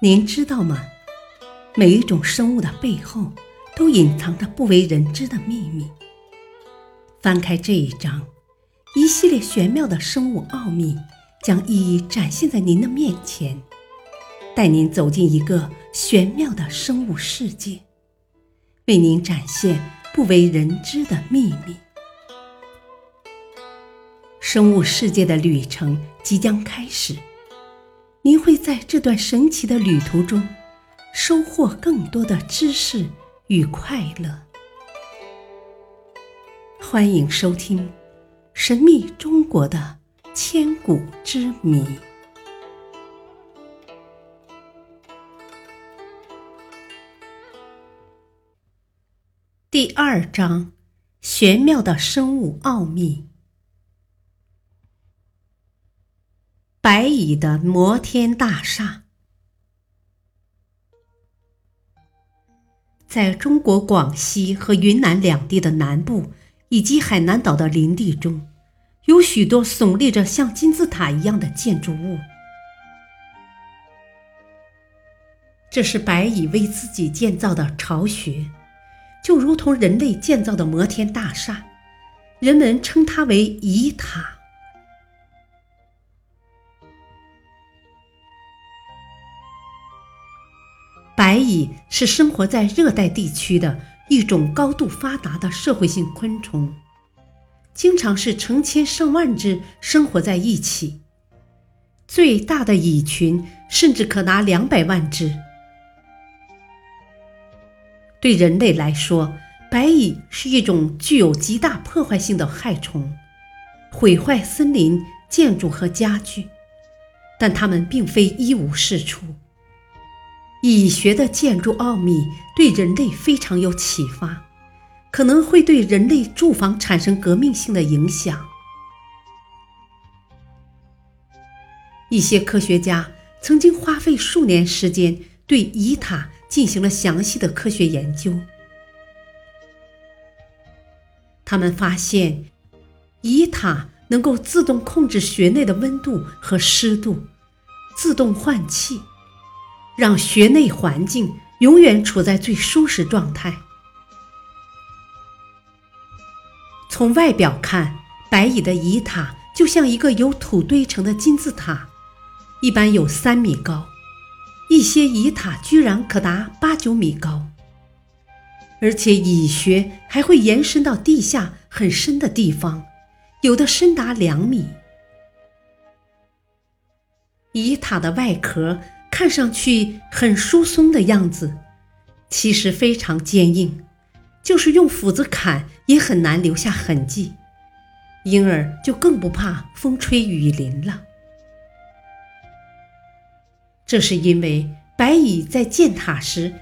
您知道吗？每一种生物的背后，都隐藏着不为人知的秘密。翻开这一章，一系列玄妙的生物奥秘将一一展现在您的面前，带您走进一个玄妙的生物世界，为您展现不为人知的秘密。生物世界的旅程即将开始。您会在这段神奇的旅途中收获更多的知识与快乐。欢迎收听《神秘中国的千古之谜》第二章：玄妙的生物奥秘。白蚁的摩天大厦，在中国广西和云南两地的南部，以及海南岛的林地中，有许多耸立着像金字塔一样的建筑物。这是白蚁为自己建造的巢穴，就如同人类建造的摩天大厦，人们称它为蚁塔。白蚁是生活在热带地区的一种高度发达的社会性昆虫，经常是成千上万只生活在一起。最大的蚁群甚至可达两百万只。对人类来说，白蚁是一种具有极大破坏性的害虫，毁坏森林、建筑和家具，但它们并非一无是处。蚁穴的建筑奥秘对人类非常有启发，可能会对人类住房产生革命性的影响。一些科学家曾经花费数年时间对蚁塔进行了详细的科学研究，他们发现，蚁塔能够自动控制穴内的温度和湿度，自动换气。让穴内环境永远处在最舒适状态。从外表看，白蚁的蚁塔就像一个由土堆成的金字塔，一般有三米高，一些蚁塔居然可达八九米高，而且蚁穴还会延伸到地下很深的地方，有的深达两米。蚁塔的外壳。看上去很疏松的样子，其实非常坚硬，就是用斧子砍也很难留下痕迹，因而就更不怕风吹雨淋了。这是因为白蚁在建塔时，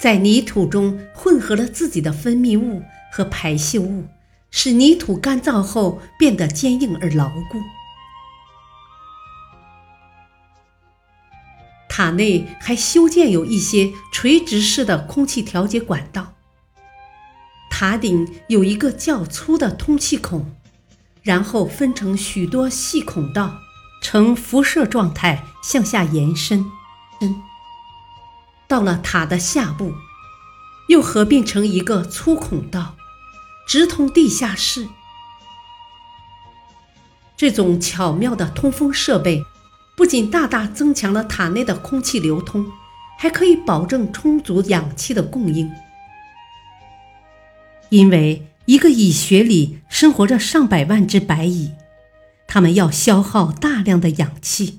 在泥土中混合了自己的分泌物和排泄物，使泥土干燥后变得坚硬而牢固。塔内还修建有一些垂直式的空气调节管道，塔顶有一个较粗的通气孔，然后分成许多细孔道，呈辐射状态向下延伸。到了塔的下部，又合并成一个粗孔道，直通地下室。这种巧妙的通风设备。不仅大大增强了塔内的空气流通，还可以保证充足氧气的供应。因为一个蚁穴里生活着上百万只白蚁，它们要消耗大量的氧气。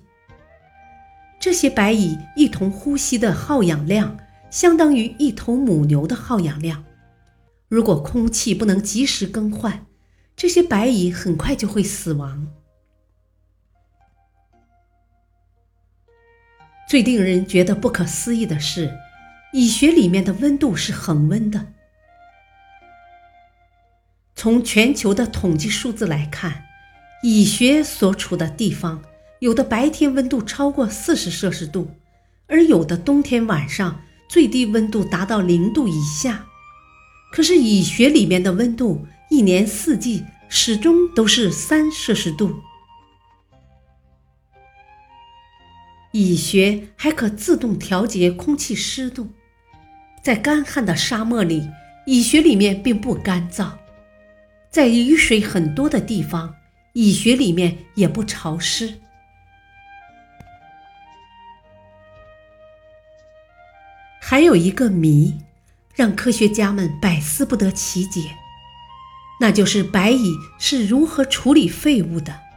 这些白蚁一同呼吸的耗氧量，相当于一头母牛的耗氧量。如果空气不能及时更换，这些白蚁很快就会死亡。最令人觉得不可思议的是，蚁穴里面的温度是恒温的。从全球的统计数字来看，蚁穴所处的地方，有的白天温度超过四十摄氏度，而有的冬天晚上最低温度达到零度以下。可是蚁穴里面的温度一年四季始终都是三摄氏度。蚁穴还可自动调节空气湿度，在干旱的沙漠里，蚁穴里面并不干燥；在雨水很多的地方，蚁穴里面也不潮湿。还有一个谜，让科学家们百思不得其解，那就是白蚁是如何处理废物的。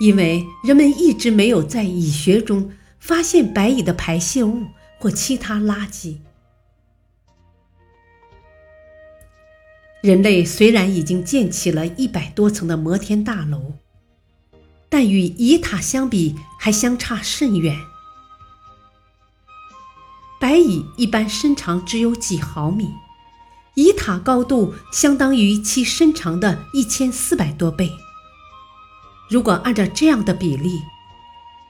因为人们一直没有在蚁穴中发现白蚁的排泄物或其他垃圾。人类虽然已经建起了一百多层的摩天大楼，但与蚁塔相比还相差甚远。白蚁一般身长只有几毫米，蚁塔高度相当于其身长的一千四百多倍。如果按照这样的比例，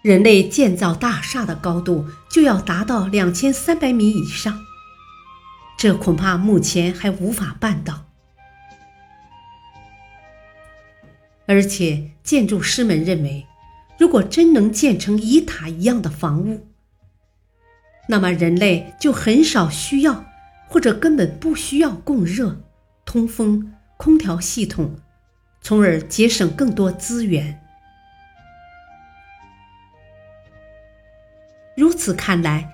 人类建造大厦的高度就要达到两千三百米以上，这恐怕目前还无法办到。而且，建筑师们认为，如果真能建成一塔一样的房屋，那么，人类就很少需要，或者根本不需要供热、通风、空调系统，从而节省更多资源。如此看来，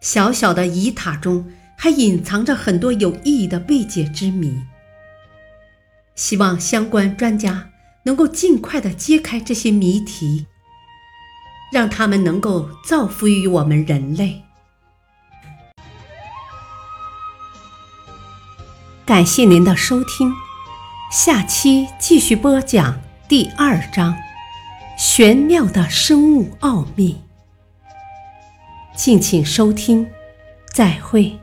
小小的蚁塔中还隐藏着很多有意义的未解之谜。希望相关专家能够尽快的揭开这些谜题，让他们能够造福于我们人类。感谢您的收听，下期继续播讲第二章：玄妙的生物奥秘。敬请收听，再会。